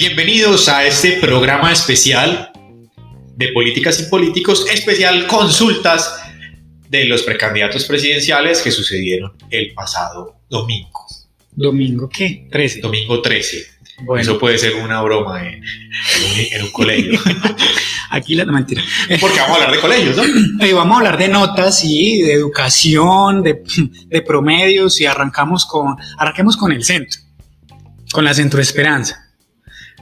Bienvenidos a este programa especial de Políticas y Políticos, especial consultas de los precandidatos presidenciales que sucedieron el pasado domingo. ¿Domingo qué? 13. Domingo 13. Bueno. Eso puede ser una broma en, en un, colegio. Aquí la mentira. Porque vamos a hablar de colegios, ¿no? Eh, vamos a hablar de notas y de educación, de, de promedios y arrancamos con, arranquemos con el centro, con la Centro Esperanza.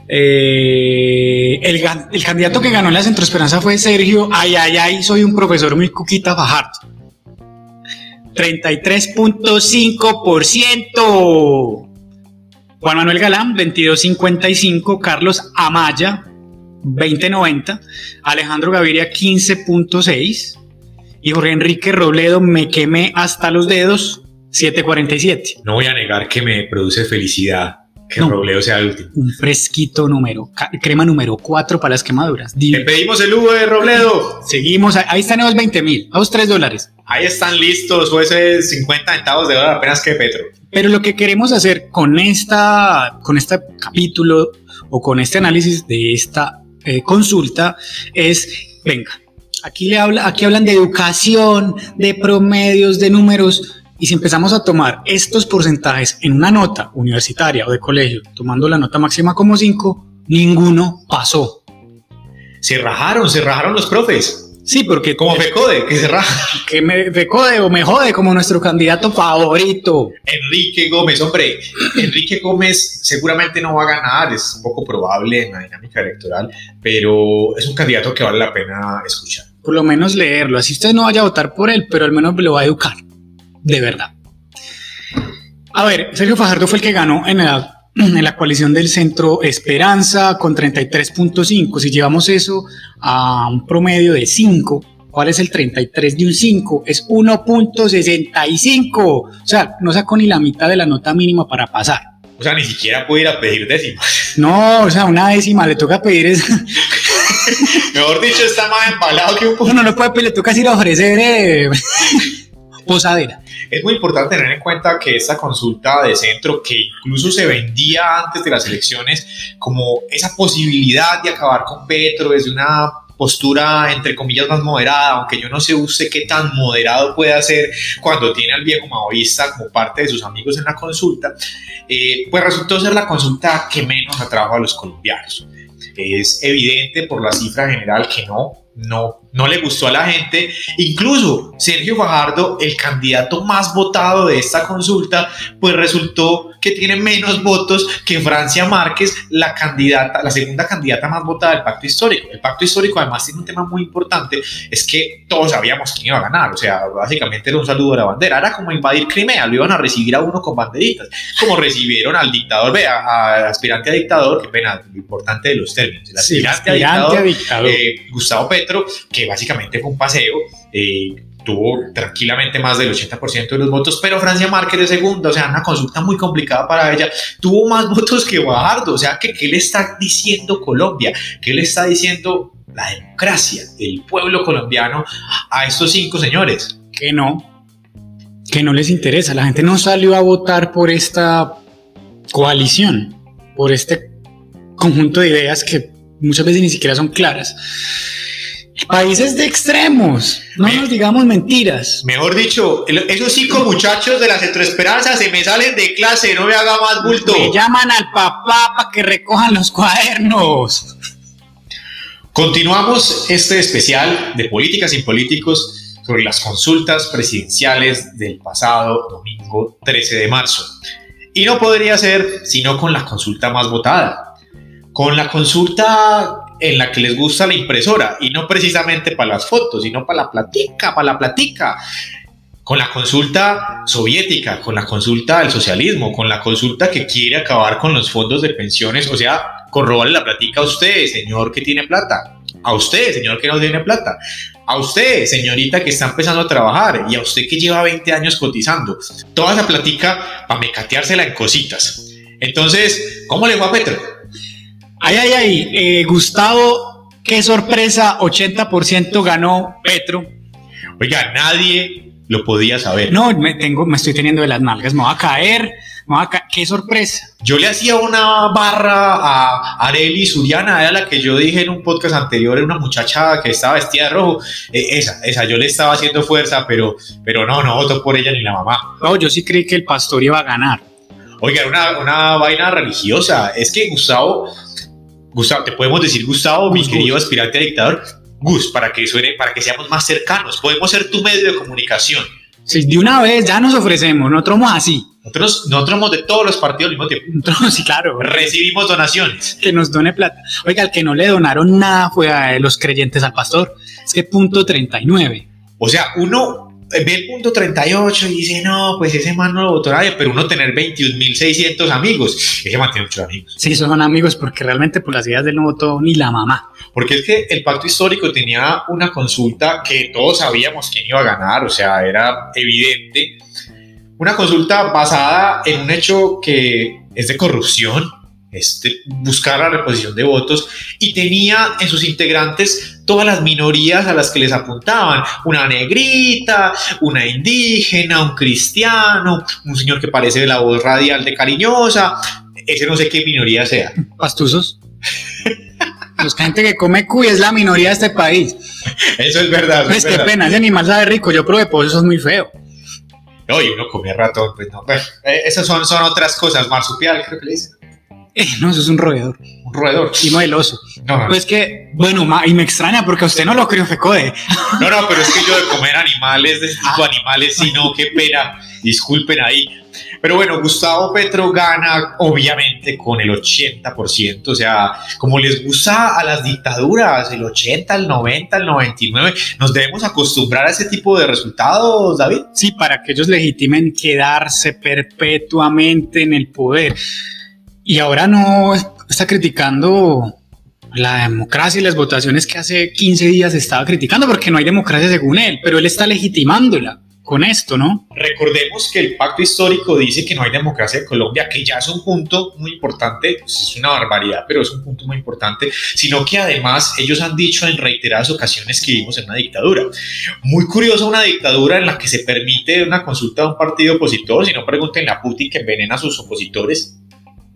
Eh, el, el candidato que ganó en la Centro Esperanza fue Sergio. Ay, soy un profesor muy cuquita Fajardo. 33.5%. Juan Manuel Galán, 22.55. Carlos Amaya, 20.90. Alejandro Gaviria, 15.6. Y Jorge Enrique Robledo, me quemé hasta los dedos, 7.47. No voy a negar que me produce felicidad que No. Robledo sea el último. Un fresquito número, crema número 4 para las quemaduras. Le Divino. pedimos el Uber, Robledo. Seguimos, ahí- están los 20 mil, a los 3 dólares. Ahí están listos, jueces 50 centavos de dólar apenas que Petro. Pero lo que queremos hacer con, esta, con este capítulo o con este análisis de esta eh, consulta es, venga, aquí, le habla, aquí hablan de educación, de promedios, de números, y si empezamos a tomar estos porcentajes en una nota universitaria o de colegio, tomando la nota máxima como 5, ninguno pasó. Se rajaron, se rajaron los profes. Sí, porque Como FECODE, que se raja. que me, jode o me jode como nuestro candidato favorito. Enrique Gómez, hombre, Enrique Gómez seguramente no va a ganar, es poco probable en la dinámica electoral, pero es un candidato que vale la pena escuchar. por lo menos leerlo. Así usted no vaya a votar por él, pero al menos lo va a educar. De verdad. A ver, Sergio Fajardo fue el que ganó en la, en la coalición del Centro Esperanza con 33.5. Si llevamos eso a un promedio de 5, ¿cuál es el 33 de un 5? Es 1.65. O sea, no sacó ni la mitad de la nota mínima para pasar. O sea, ni siquiera puede ir a pedir décimas. No, o sea, una décima le toca pedir es... Mejor dicho, está más embalado que un Uno no puede pedir, le toca ir a ofrecer eh, posadera. Es muy importante tener en cuenta que esta consulta de centro, que incluso se vendía antes de las elecciones como esa posibilidad de acabar con Petro desde una postura entre comillas más moderada, aunque yo no sé usted qué tan moderado puede ser cuando tiene al viejo maoísta como parte de sus amigos en la consulta, eh, pues resultó ser la consulta que menos atrajo a los colombianos. Es evidente por la cifra general que no, no, no le gustó a la gente. Incluso Sergio Fajardo, el candidato más votado de esta consulta, pues resultó que tiene menos votos que Francia Márquez, la candidata, la segunda candidata más votada del pacto histórico. El pacto histórico además tiene un tema muy importante, es que todos sabíamos quién iba a ganar, o sea, básicamente era un saludo a la bandera, era como invadir Crimea, lo iban a recibir a uno con banderitas, como recibieron al dictador, vea, al aspirante a dictador, qué pena, lo importante de los términos, el Sí, aspirante, aspirante a dictador, a dictador. eh, Gustavo Petro, que básicamente fue un paseo, eh, tuvo tranquilamente más del 80% de los votos, pero Francia Márquez de segunda, o sea, una consulta muy complicada para ella, tuvo más votos que Bajardo, o sea, que ¿qué le está diciendo Colombia? ¿Qué le está diciendo la democracia, el pueblo colombiano a estos cinco señores? que no, que no les interesa. La gente no salió a votar por esta coalición, por este conjunto de ideas que muchas veces ni siquiera son claras. Países de extremos, no Me- nos digamos mentiras. Mejor dicho, esos cinco muchachos de la Centroesperanza se me salen de clase, no me haga más bulto. Me llaman al papá para que recojan los cuadernos. Continuamos este especial de políticas y políticos sobre las consultas presidenciales del pasado domingo 13 de marzo. Y no podría ser sino con la consulta más votada, con la consulta en la que les gusta la impresora y no precisamente para las fotos, sino para la platica, para la platica. Con la consulta soviética, con la consulta del socialismo, con la consulta que quiere acabar con los fondos de pensiones, o sea, con robarle la platica a usted, señor que tiene plata, a usted, señor que no tiene plata, a usted, señorita que está empezando a trabajar y a usted que lleva 20 años cotizando. Toda esa platica para mecateársela en cositas. Entonces, ¿cómo le fue a Petro? Ay, ay, ay, eh, Gustavo, qué sorpresa, 80% ganó Petro. Oiga, nadie lo podía saber. No, me, tengo, me estoy teniendo de las nalgas, me va a caer, me va a ca qué sorpresa. Yo le hacía una barra a Areli Suriana, era la que yo dije en un podcast anterior, era una muchacha que estaba vestida de rojo. Eh, esa, esa, yo le estaba haciendo fuerza, pero, pero no, no votó por ella ni la mamá. No, yo sí creí que el pastor iba a ganar. Oiga, era una, una vaina religiosa. Es que Gustavo, Gustavo, te podemos decir Gustavo, mi Gus, querido Gus. aspirante a dictador. Gus, para que suene, para que seamos más cercanos, podemos ser tu medio de comunicación. Sí, de una vez ya nos ofrecemos, nosotros somos así. Nosotros, nosotros somos de todos los partidos al mismo tiempo. Nosotros, sí, claro, Recibimos donaciones. que nos done plata. Oiga, el que no le donaron nada fue a los creyentes al pastor. Es que punto 39. O sea, uno ve el punto 38 y dice, no, pues ese man no lo votó nadie, pero uno tener 21.600 amigos, ese man tiene muchos amigos. Sí, son amigos porque realmente por las ideas del no votó ni la mamá. Porque es que el pacto histórico tenía una consulta que todos sabíamos quién iba a ganar, o sea, era evidente. Una consulta basada en un hecho que es de corrupción, es de buscar la reposición de votos, y tenía en sus integrantes todas las minorías a las que les apuntaban. Una negrita, una indígena, un cristiano, un señor que parece de la voz radial de cariñosa, ese no sé qué minoría sea. Pastuzos. Los gente que come cuy es la minoría de este país. Eso es verdad. eso Pues es qué verdad. pena, ese animal sabe rico. Yo probé pollo, eso es muy feo. No, y uno comía ratón, pues no. Bueno, eh, esas son, son otras cosas. Marsupial, creo que le dicen. Eh, no, eso es un roedor. Un roedor. Y no el oso. No, no, Pues que, bueno, ma- y me extraña porque a usted no lo crió Fecode. no, no, pero es que yo de comer animales, de este tipo de animales, sí, no, qué pena. Disculpen ahí. Pero bueno, Gustavo Petro gana, obviamente, con el 80%. O sea, como les gusta a las dictaduras, el 80, el 90, el 99, nos debemos acostumbrar a ese tipo de resultados, David. Sí, para que ellos legitimen quedarse perpetuamente en el poder. Y ahora no está criticando la democracia y las votaciones que hace 15 días estaba criticando porque no hay democracia según él, pero él está legitimándola con esto, ¿no? Recordemos que el pacto histórico dice que no hay democracia en Colombia, que ya es un punto muy importante, pues es una barbaridad, pero es un punto muy importante, sino que además ellos han dicho en reiteradas ocasiones que vivimos en una dictadura. Muy curiosa una dictadura en la que se permite una consulta de un partido opositor, si no pregúntenle a Putin que envenena a sus opositores.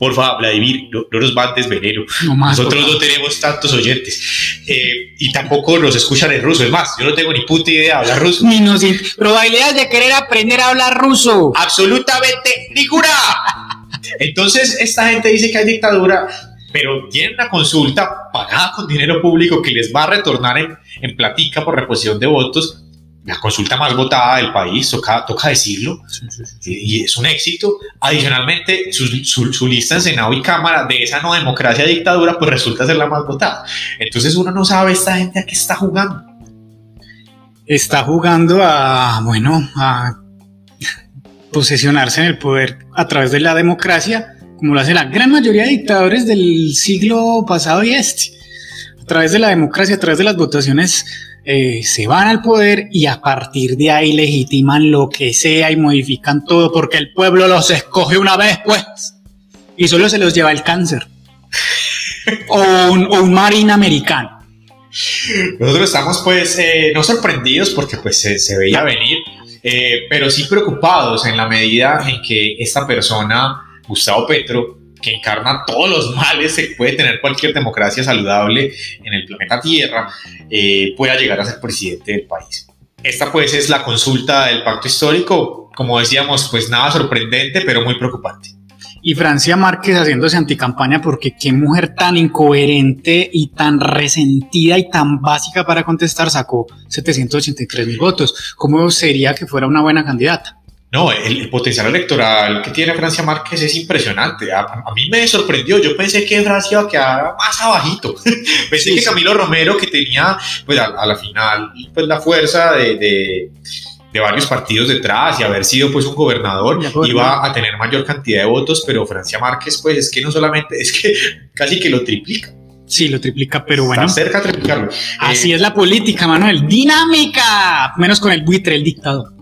Por favor, Vladimir, no, no nos mandes veneno. No más. Nosotros no tenemos tantos oyentes eh, y tampoco nos escuchan en ruso. Es más, yo no tengo ni puta idea de hablar ruso. Ni in- probabilidades de querer aprender a hablar ruso. absolutamente ninguna. Entonces, esta gente dice que hay dictadura, pero tienen una consulta pagada con dinero público que les va a retornar en, en platica por reposición de votos. La consulta más votada del país, toca, toca decirlo, y y es un éxito. Adicionalmente, su, su- su lista en Senado y Cámara de esa no democracia dictadura, pues resulta ser la más votada. Entonces, uno no sabe esta gente a qué está jugando. Está jugando a, bueno, a posesionarse en el poder a través de la democracia, como lo hace la gran mayoría de dictadores del siglo pasado y este. A través de la democracia, a través de las votaciones, eh, se van al poder y a partir de ahí legitiman lo que sea y modifican todo porque el pueblo los escoge una vez, pues. Y solo se los lleva el cáncer. o, un, o un americano. Nosotros estamos pues eh, no sorprendidos porque pues se, se veía venir, eh, pero sí preocupados en la medida en que esta persona, Gustavo Petro, que encarna todos los males que puede tener cualquier democracia saludable en el planeta Tierra, eh, pueda llegar a ser presidente del país. Esta pues es la consulta del pacto histórico, como decíamos, pues nada sorprendente, pero muy preocupante. Y Francia Márquez haciéndose anticampaña porque qué mujer tan incoherente y tan resentida y tan básica para contestar sacó 783 mil votos. ¿Cómo sería que fuera una buena candidata? No, el, el potencial electoral que tiene Francia Márquez es impresionante. A, a mí me sorprendió. Yo pensé que Francia iba a quedar más abajito. pensé Sí, que sí. Camilo Romero, que tenía pues a, a la final pues la fuerza de, de- de varios partidos detrás y haber sido pues un gobernador. iba a tener mayor cantidad de votos, pero Francia Márquez pues es que no solamente, es que casi que lo triplica. Sí, lo triplica, pero bueno. Está cerca de triplicarlo. Así Eh, es la política, Manuel. ¡Dinámica! Menos con el buitre, el dictador.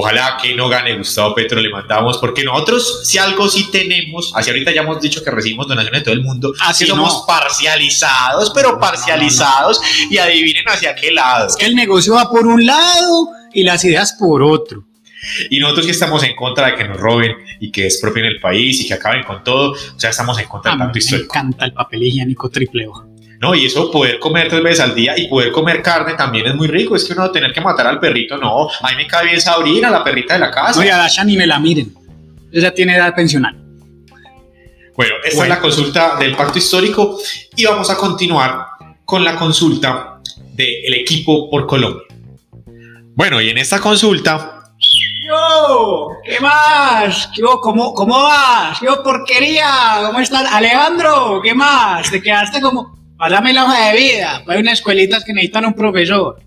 Ojalá que no gane Gustavo Petro, le mandamos, porque nosotros, si algo sí tenemos, así ahorita ya hemos dicho que recibimos donaciones de todo el mundo, Así que somos no. parcializados, pero no, parcializados, y adivinen hacia qué lado. Es que el negocio va por un lado y las ideas por otro. Y nosotros que estamos en contra de que nos roben y que expropien el país y que acaben con todo, o sea, estamos en contra del pacto histórico. Me encanta el papel higiénico triple O. No, y eso poder comer tres veces al día y poder comer carne también es muy rico. Es que uno tener que matar al perrito, no. A mí me cae bien Sabrina, la perrita de la casa. No, y a Dasha ni me la miren. Ella tiene edad pensional. Bueno, esta es la consulta del pacto histórico y vamos a continuar con la consulta del equipo por Colombia. Bueno, y en esta consulta yo, ¿qué más? Yo, ¿cómo, ¿Cómo vas? Yo, porquería, ¿cómo estás? Alejandro, ¿qué más? Te quedaste como, pásame la hoja de vida, hay unas escuelitas que necesitan un profesor.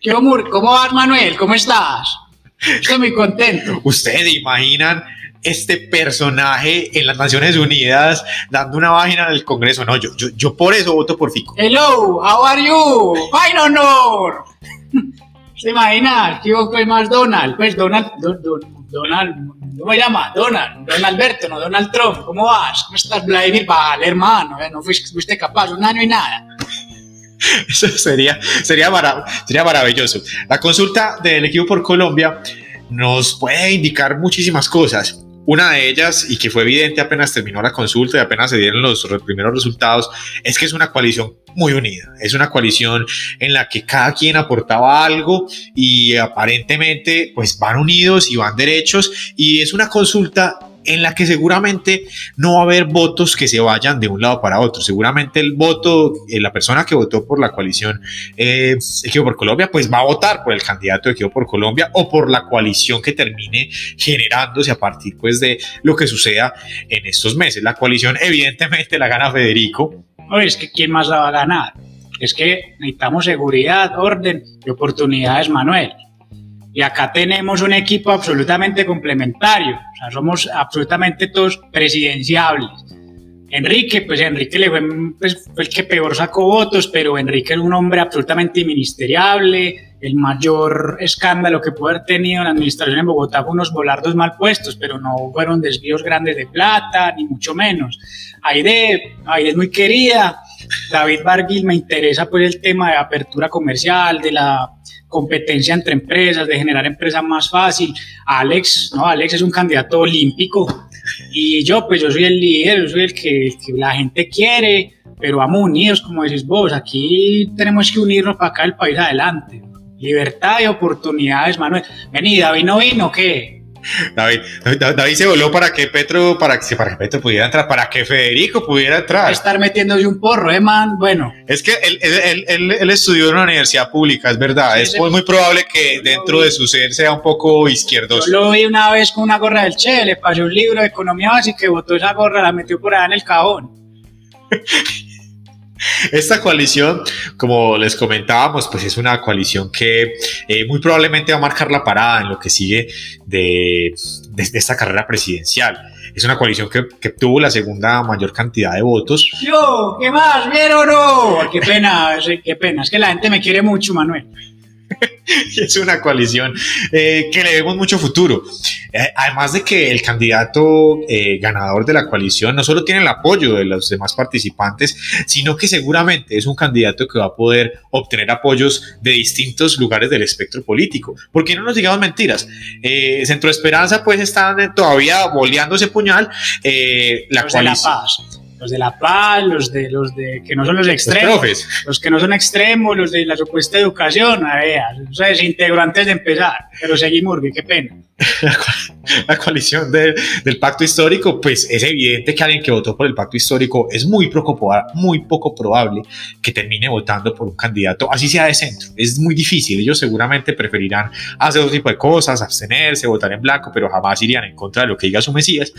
¿Qué ¿Cómo vas, Manuel? ¿Cómo estás? Estoy muy contento. ¿Ustedes imaginan este personaje en las Naciones Unidas dando una página en el Congreso? No, yo, yo, yo por eso voto por Fico. Hello, how are you? Fine honor. ¿Se imagina? ¿Qué fue más Donald? Pues Donald, Donald, ¿cómo llama? Donald, Donald Alberto, no Donald Trump. ¿Cómo vas? ¿Cómo estás, Vladimir? Vale, hermano, ¿eh? no fuiste, fuiste, capaz, un año y nada. Eso sería, sería, sería maravilloso. La consulta del equipo por Colombia nos puede indicar muchísimas cosas. Una de ellas, y que fue evidente apenas terminó la consulta y apenas se dieron los primeros resultados, es que es una coalición muy unida. Es una coalición en la que cada quien aportaba algo y aparentemente pues van unidos y van derechos y es una consulta en la que seguramente no va a haber votos que se vayan de un lado para otro. Seguramente el voto, eh, la persona que votó por la coalición eh, Equipo por Colombia, pues va a votar por el candidato de Equipo por Colombia o por la coalición que termine generándose a partir pues de lo que suceda en estos meses. La coalición evidentemente la gana Federico. Oye, es que ¿quién más la va a ganar? Es que necesitamos seguridad, orden y oportunidades, Manuel. Y acá tenemos un equipo absolutamente complementario, o sea, somos absolutamente todos presidenciables. Enrique, pues Enrique le fue, pues, fue, el que peor sacó votos, pero Enrique es un hombre absolutamente ministeriable. El mayor escándalo que pudo haber tenido en la administración en Bogotá fue unos volardos mal puestos, pero no fueron desvíos grandes de plata, ni mucho menos. Aide, Aide es muy querida. David Barguil me interesa pues el tema de apertura comercial, de la competencia entre empresas, de generar empresas más fácil. Alex, no, Alex es un candidato olímpico y yo, pues yo soy el líder, yo soy el que, la gente quiere, pero vamos unidos, como decís vos, aquí tenemos que unirnos para acá el país adelante. Libertad y oportunidades, Manuel. Vení, David no vino, ¿qué? David, David se voló para que Petro, para que, para que Petro pudiera entrar, para que Federico pudiera entrar. Estar metiéndose un porro, eh, man. Bueno. Es que él, él, él, él estudió en una universidad pública, es verdad. es muy, probable que dentro de su ser sea un poco izquierdoso. Yo lo vi una vez con una gorra del Che, le pasé un libro de economía básica y botó esa gorra, la metió por allá en el cajón. Esta coalición, como les comentábamos, pues es una coalición que eh, muy probablemente va a marcar la parada en lo que sigue de, esta carrera presidencial. Es una coalición que, que, tuvo la segunda mayor cantidad de votos. Yo, ¿qué más? ¿Vieron o no? Qué pena, qué pena. Es que la gente me quiere mucho, Manuel. es una coalición eh, que le vemos mucho futuro. Eh, además de que el candidato eh, ganador de la coalición no solo tiene el apoyo de los demás participantes, sino que seguramente es un candidato que va a poder obtener apoyos de distintos lugares del espectro político. Porque no nos digamos mentiras. Centro Esperanza pues están todavía boleando ese puñal. la coalición los de la paz, los de los de que no son los extremos, los, que no son extremos, los de la supuesta educación, a ver, o sea, se integró antes de empezar, pero seguimos, qué pena. La coalición del pacto histórico, pues es evidente que alguien que votó por el pacto histórico es muy poco, muy poco probable que termine votando por un candidato, así sea de centro. Es muy difícil, ellos seguramente preferirán hacer otro tipo de cosas, abstenerse, votar en blanco, pero jamás irían en contra de lo que diga su Mesías.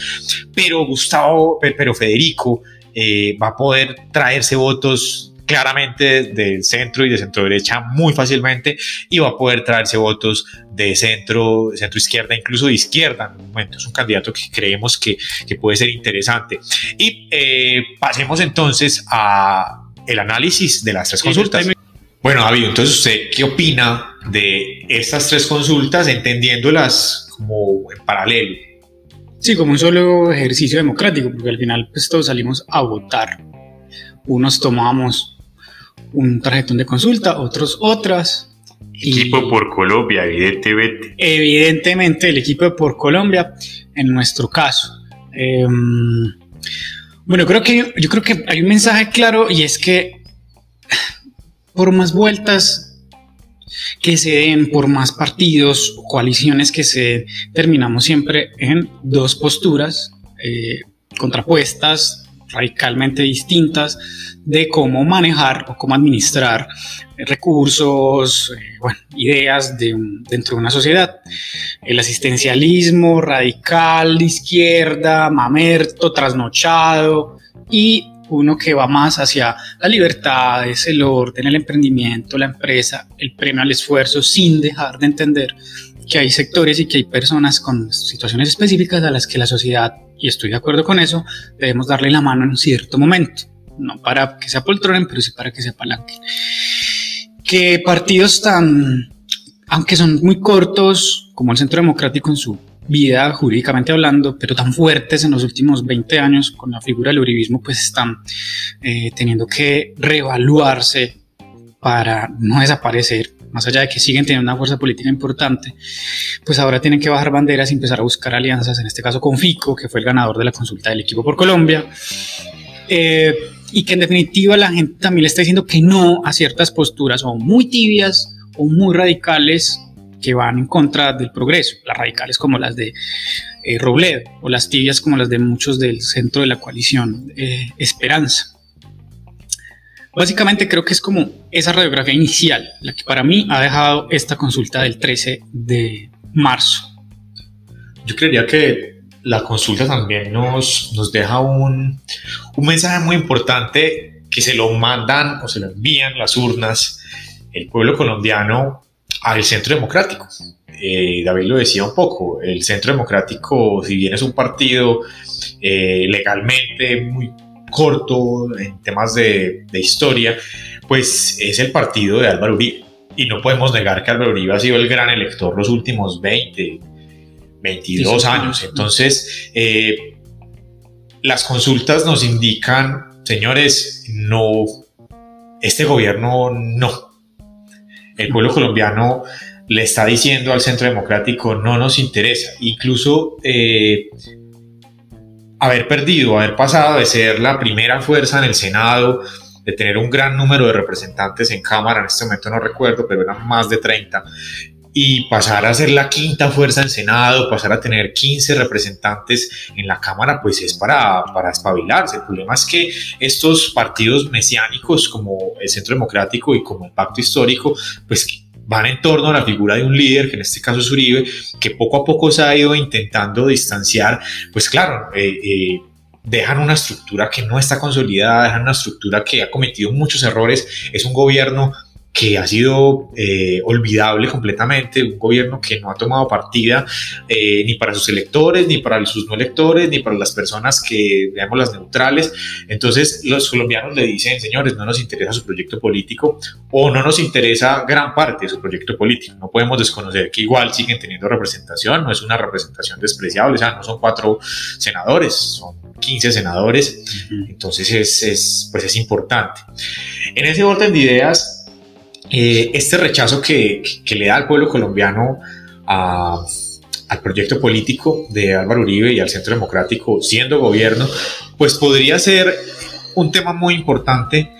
Pero Gustavo, pero Federico eh, va a poder traerse votos claramente del centro y de centro derecha muy fácilmente y va a poder traerse votos de centro, centro izquierda, incluso de izquierda en un momento. Es un candidato que creemos que, que puede ser interesante. Y eh, pasemos entonces a el análisis de las tres consultas. Bueno, David, entonces usted qué opina de estas tres consultas entendiéndolas como en paralelo? Sí, como un solo ejercicio democrático, porque al final pues todos salimos a votar. Unos tomamos un tarjetón de consulta, otros otras, Equipo por Colombia, evidentemente. Evidentemente, el equipo por Colombia, en nuestro caso. Em, bueno, creo que, yo creo que hay un mensaje claro y es que por más vueltas que se den, por más partidos o coaliciones que se terminamos siempre en dos posturas eh, contrapuestas, radicalmente distintas de cómo manejar o cómo administrar recursos, eh, ideas de dentro de una sociedad. El asistencialismo radical, izquierda, mamerto, trasnochado y uno que va más hacia la libertad, es el orden, el emprendimiento, la empresa, el premio al esfuerzo, sin dejar de entender que hay sectores y que hay personas con situaciones específicas a las que la sociedad, y estoy de acuerdo con eso, debemos darle la mano en un cierto momento, no para que se apoltronen, pero sí para que se apalanquen. Que partidos tan, aunque son muy cortos, como el Centro Democrático en su vida jurídicamente hablando, pero tan fuertes en los últimos 20 años con la figura del uribismo, pues están eh, teniendo que reevaluarse para no desaparecer, más allá de que siguen teniendo una fuerza política importante, pues ahora tienen que bajar banderas y empezar a buscar alianzas, en este caso con FICO, que fue el ganador de la consulta del equipo por Colombia, eh, y que en definitiva la gente también le está diciendo que no a ciertas posturas o muy tibias o muy radicales que van en contra del progreso, las radicales como las de eh, Robledo o las tibias como las de muchos del centro de la coalición eh, Esperanza. Básicamente creo que es como esa radiografía inicial la que para mí ha dejado esta consulta del 13 de marzo. Yo creería que la consulta también nos, nos deja un, un mensaje muy importante que se lo mandan o se lo envían las urnas el pueblo colombiano al Centro Democrático. Eh, David lo decía un poco, el Centro Democrático, si bien es un partido eh, legalmente muy corto en temas de, historia, pues es el partido de Álvaro Uribe. Y no podemos negar que Álvaro Uribe ha sido el gran elector los últimos 20, 22 años. Entonces, eh, las consultas nos indican, señores, no, este gobierno no, el pueblo colombiano le está diciendo al Centro Democrático no nos interesa. Incluso eh, haber perdido, haber pasado de ser la primera fuerza en el Senado, de tener un gran número de representantes en Cámara, en este momento no recuerdo, pero eran más de 30, y pasar a ser la quinta fuerza en Senado, pasar a tener 15 representantes en la Cámara, pues es para, para espabilarse. El problema es que estos partidos mesiánicos como el Centro Democrático y como el Pacto Histórico, pues van en torno a la figura de un líder, que en este caso es Uribe, que poco a poco se ha ido intentando distanciar, pues claro, eh, eh, dejan una estructura que no está consolidada, dejan una estructura que ha cometido muchos errores, es un gobierno que ha sido eh, olvidable completamente, un gobierno que no ha tomado partida eh, ni para sus electores, ni para sus no electores, ni para las personas que, veamos, las neutrales. Entonces los colombianos le dicen, señores, no nos interesa su proyecto político o no nos interesa gran parte de su proyecto político. No podemos desconocer que igual siguen teniendo representación, no es una representación despreciable, o sea, no son cuatro senadores, son 15 senadores, entonces es, es, pues es importante. En ese orden de ideas, eh, este rechazo que, le da al pueblo colombiano al proyecto político de Álvaro Uribe y al Centro Democrático siendo gobierno, pues podría ser un tema muy importante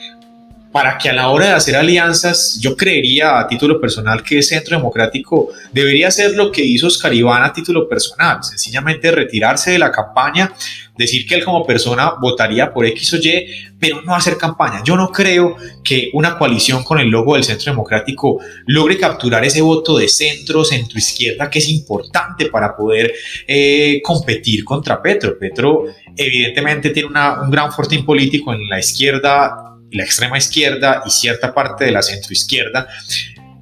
para que a la hora de hacer alianzas, yo creería a título personal que el Centro Democrático debería hacer lo que hizo Oscar Iván a título personal, sencillamente retirarse de la campaña, decir que él como persona votaría por X o Y, pero no hacer campaña. Yo no creo que una coalición con el logo del Centro Democrático logre capturar ese voto de centro, centro izquierda, que es importante para poder eh, competir contra Petro. Petro evidentemente tiene un gran fortín político en la izquierda la extrema izquierda y cierta parte de la centroizquierda,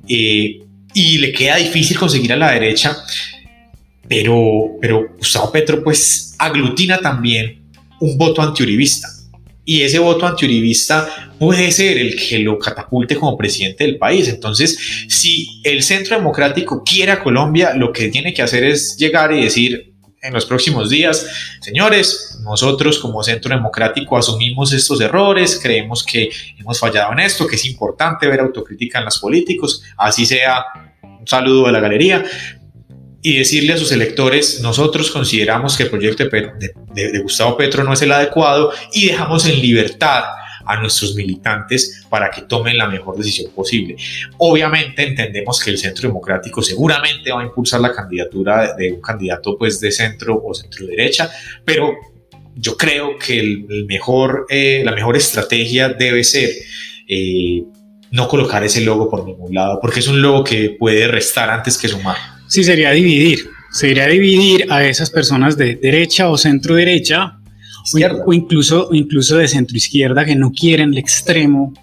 eh, y le queda difícil conseguir a la derecha, pero, pero Gustavo Petro pues aglutina también un voto antiuribista. Y ese voto antiuribista puede ser el que lo catapulte como presidente del país. Entonces, si el Centro Democrático quiere a Colombia, lo que tiene que hacer es llegar y decir, en los próximos días. Señores, nosotros como Centro Democrático asumimos estos errores, creemos que hemos fallado en esto, que es importante ver autocrítica en los políticos, así sea un saludo de la galería, y decirle a sus electores, nosotros consideramos que el proyecto de, de, Gustavo Petro no es el adecuado y dejamos en libertad a nuestros militantes para que tomen la mejor decisión posible. Obviamente entendemos que el Centro Democrático seguramente va a impulsar la candidatura de, un candidato pues de centro o centro derecha, pero yo creo que el, mejor, eh, la mejor estrategia debe ser eh, no colocar ese logo por ningún lado, porque es un logo que puede restar antes que sumar. Sí, sería dividir. Sería dividir a esas personas de derecha o centro derecha o, incluso, incluso de centro izquierda que no quieren el extremo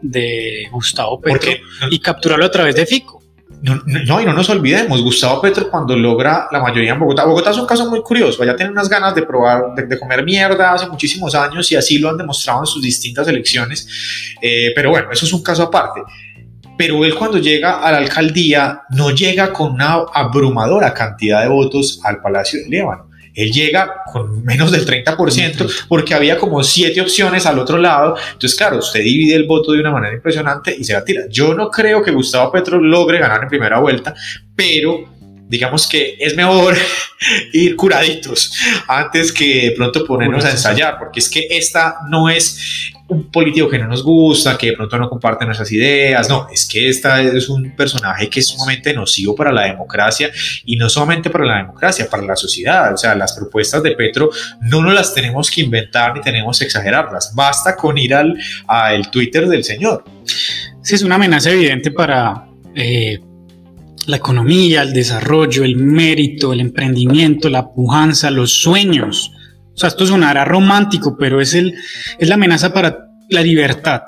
de Gustavo Petro y capturarlo a través de Fico. No, no, y no nos olvidemos, Gustavo Petro cuando logra la mayoría en Bogotá, Bogotá es un caso muy curioso, ya tiene unas ganas de probar, de, comer mierda hace muchísimos años y así lo han demostrado en sus distintas elecciones, eh, pero bueno, eso es un caso aparte. Pero él cuando llega a la alcaldía no llega con una abrumadora cantidad de votos al Palacio de Líbano él llega con menos del 30% porque había como siete opciones al otro lado. Entonces, claro, usted divide el voto de una manera impresionante y se va a tirar. Yo no creo que Gustavo Petro logre ganar en primera vuelta, pero digamos que es mejor ir curaditos antes que de pronto ponernos a ensayar, porque es que esta no es un político que no nos gusta, que de pronto no comparte nuestras ideas, no, es que esta es un personaje que es sumamente nocivo para la democracia y no solamente para la democracia, para la sociedad, o sea, las propuestas de Petro no nos las tenemos que inventar ni tenemos que exagerarlas, basta con ir al, al Twitter del señor. Sí, es una amenaza evidente para... Eh, la economía, el desarrollo, el mérito, el emprendimiento, la pujanza, los sueños. O sea, esto sonará romántico, pero es, el, es la amenaza para la libertad,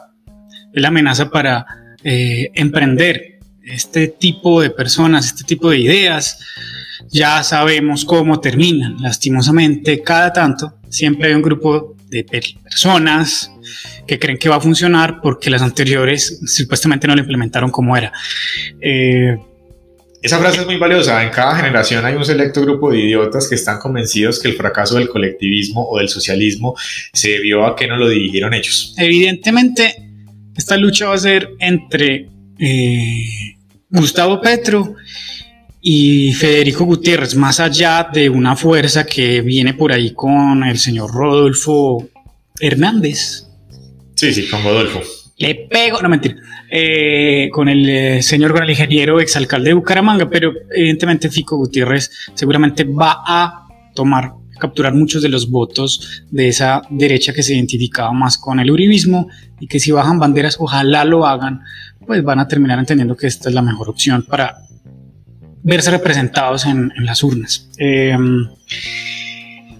es la amenaza para eh, emprender. Este tipo de personas, este tipo de ideas, ya sabemos cómo terminan. Lastimosamente, cada tanto siempre hay un grupo de personas que creen que va a funcionar porque las anteriores supuestamente no lo implementaron como era. Eh, esa frase es muy valiosa. En cada generación hay un selecto grupo de idiotas que están convencidos que el fracaso del colectivismo o del socialismo se debió a que no lo dirigieron ellos. Evidentemente, esta lucha va a ser entre eh, Gustavo Petro y Federico Gutiérrez, más allá de una fuerza que viene por ahí con el señor Rodolfo Hernández. Sí, sí, con Rodolfo. Le pego, no mentira. Eh, con el eh, señor, con el ingeniero exalcalde de Bucaramanga, pero evidentemente Fico Gutiérrez seguramente va a tomar, capturar muchos de los votos de esa derecha que se identificaba más con el uribismo y que si bajan banderas, ojalá lo hagan, pues van a terminar entendiendo que esta es la mejor opción para verse representados en, las urnas. Em,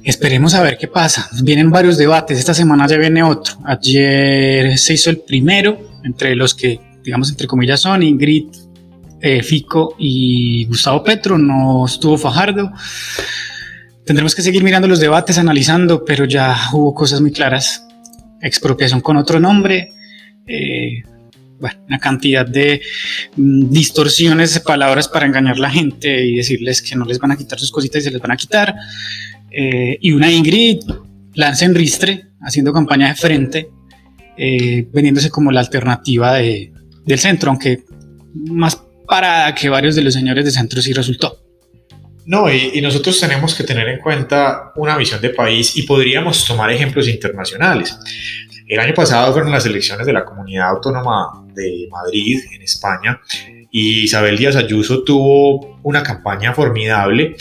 esperemos a ver qué pasa. Vienen varios debates, esta semana ya viene otro. Ayer se hizo el primero entre los que, digamos, entre comillas, son Ingrid, eh, Fico y Gustavo Petro, no estuvo Fajardo. Tendremos que seguir mirando los debates, analizando, pero ya hubo cosas muy claras. Expropiación con otro nombre, eh, bueno, una cantidad de mm, distorsiones palabras para engañar a la gente y decirles que no les van a quitar sus cositas y se les van a quitar. Eh, y una Ingrid lanza en ristre, haciendo campaña de frente, eh, vendiéndose como la alternativa de, del centro, aunque más parada que varios de los señores de centro sí resultó. No, y, y, nosotros tenemos que tener en cuenta una visión de país y podríamos tomar ejemplos internacionales. El año pasado fueron las elecciones de la Comunidad Autónoma de Madrid, en España, y Isabel Díaz Ayuso tuvo una campaña formidable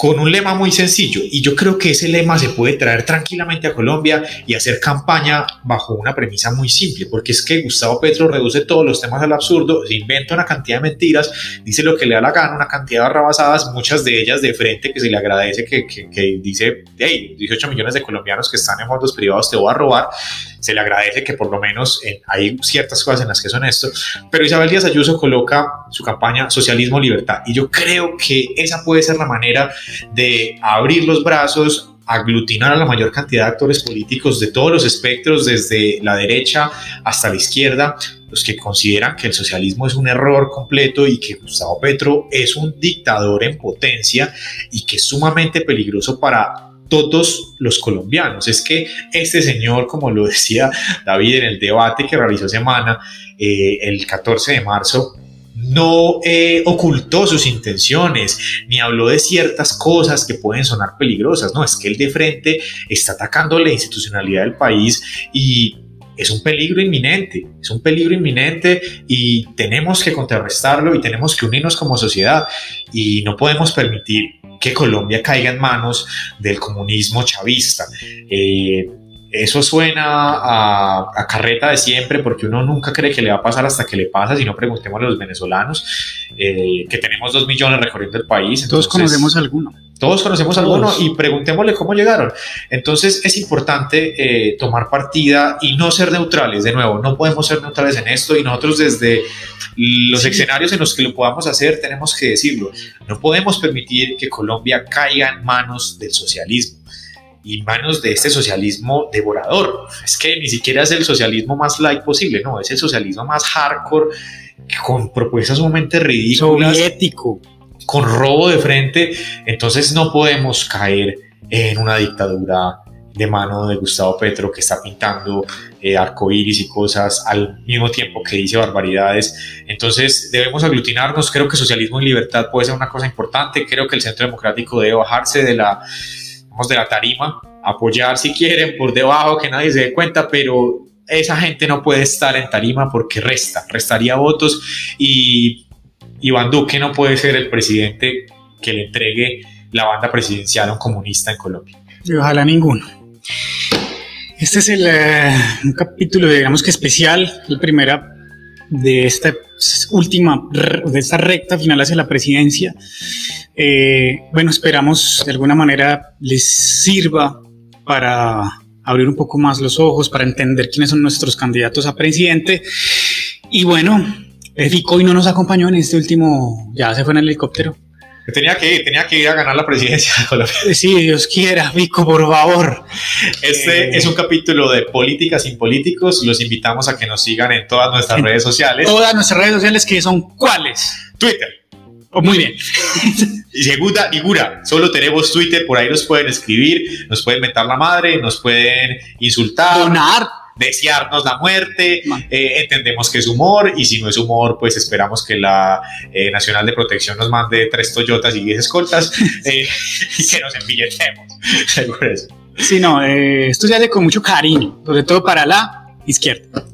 con un lema muy sencillo y yo creo que ese lema se puede traer tranquilamente a Colombia y hacer campaña bajo una premisa muy simple, porque es que Gustavo Petro reduce todos los temas al absurdo, se inventa una cantidad de mentiras, dice lo que le da la gana, una cantidad de arrabasadas, muchas de ellas de frente que se le agradece que, que, dice, hey, 18 millones de colombianos que están en fondos privados te voy a robar, se le agradece que por lo menos eh, hay ciertas cosas en las que son esto, pero Isabel Díaz Ayuso coloca su campaña socialismo libertad y yo creo que esa puede ser la manera de abrir los brazos aglutinar a la mayor cantidad de actores políticos de todos los espectros, desde la derecha hasta la izquierda, los que consideran que el socialismo es un error completo y que Gustavo Petro es un dictador en potencia y que es sumamente peligroso para todos los colombianos. Es que este señor, como lo decía David en el debate que realizó semana, eh, el 14 de marzo, no eh, ocultó sus intenciones, ni habló de ciertas cosas que pueden sonar peligrosas. No, es que él de frente está atacando la institucionalidad del país y es un peligro inminente, es un peligro inminente y tenemos que contrarrestarlo y tenemos que unirnos como sociedad y no podemos permitir que Colombia caiga en manos del comunismo chavista. Eh, eso suena a, carreta de siempre porque uno nunca cree que le va a pasar hasta que le pasa, si no preguntemos a los venezolanos, eh, que tenemos dos millones recorriendo el país. Todos conocemos alguno. Todos conocemos alguno y preguntémosle cómo llegaron. Entonces es importante eh, tomar partida y no ser neutrales. De nuevo, no podemos ser neutrales en esto y nosotros desde los escenarios en los que lo podamos hacer tenemos que decirlo. No podemos permitir que Colombia caiga en manos del socialismo y manos de este socialismo devorador. Es que ni siquiera es el socialismo más light posible, no, es el socialismo más hardcore, con propuestas sumamente ridículas. Soviético. Con robo de frente. Entonces no podemos caer en una dictadura de mano de Gustavo Petro que está pintando eh, arcoíris y cosas al mismo tiempo que dice barbaridades. Entonces debemos aglutinarnos. Creo que socialismo y libertad puede ser una cosa importante. Creo que el Centro Democrático debe bajarse de la de la tarima, apoyar si quieren por debajo, que nadie se dé cuenta, pero esa gente no puede estar en tarima porque resta, restaría votos y Iván Duque no puede ser el presidente que le entregue la banda presidencial a un comunista en Colombia. Y ojalá ninguno. Este es el eh, un capítulo, digamos que especial, la primera de esta última, de esta recta final hacia la presidencia. Eh, bueno, esperamos de alguna manera les sirva para abrir un poco más los ojos, para entender quiénes son nuestros candidatos a presidente. Y bueno, Fico hoy no nos acompañó en este último, ya se fue en el helicóptero. Tenía que ir, tenía que ir a ganar la presidencia de Colombia. Sí, Dios quiera, Vico, por favor. Este eh, es un capítulo de Política sin Políticos. Los invitamos a que nos sigan en todas nuestras redes sociales. Todas nuestras redes sociales, que son ¿cuáles? Twitter. Oh, muy bien. y segunda, ninguna. Solo tenemos Twitter, por ahí nos pueden escribir, nos pueden meter la madre, nos pueden insultar. Donar desearnos la muerte, eh, entendemos que es humor y si no es humor, pues esperamos que la eh, Nacional de Protección nos mande tres Toyotas y diez escoltas eh, y que nos envilletemos. sí, no, esto se hace con mucho cariño, sobre todo para la izquierda.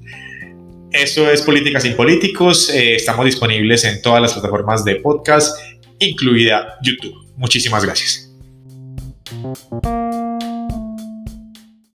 Esto es Políticas sin Políticos, estamos disponibles en todas las plataformas de podcast, incluida YouTube. Muchísimas gracias.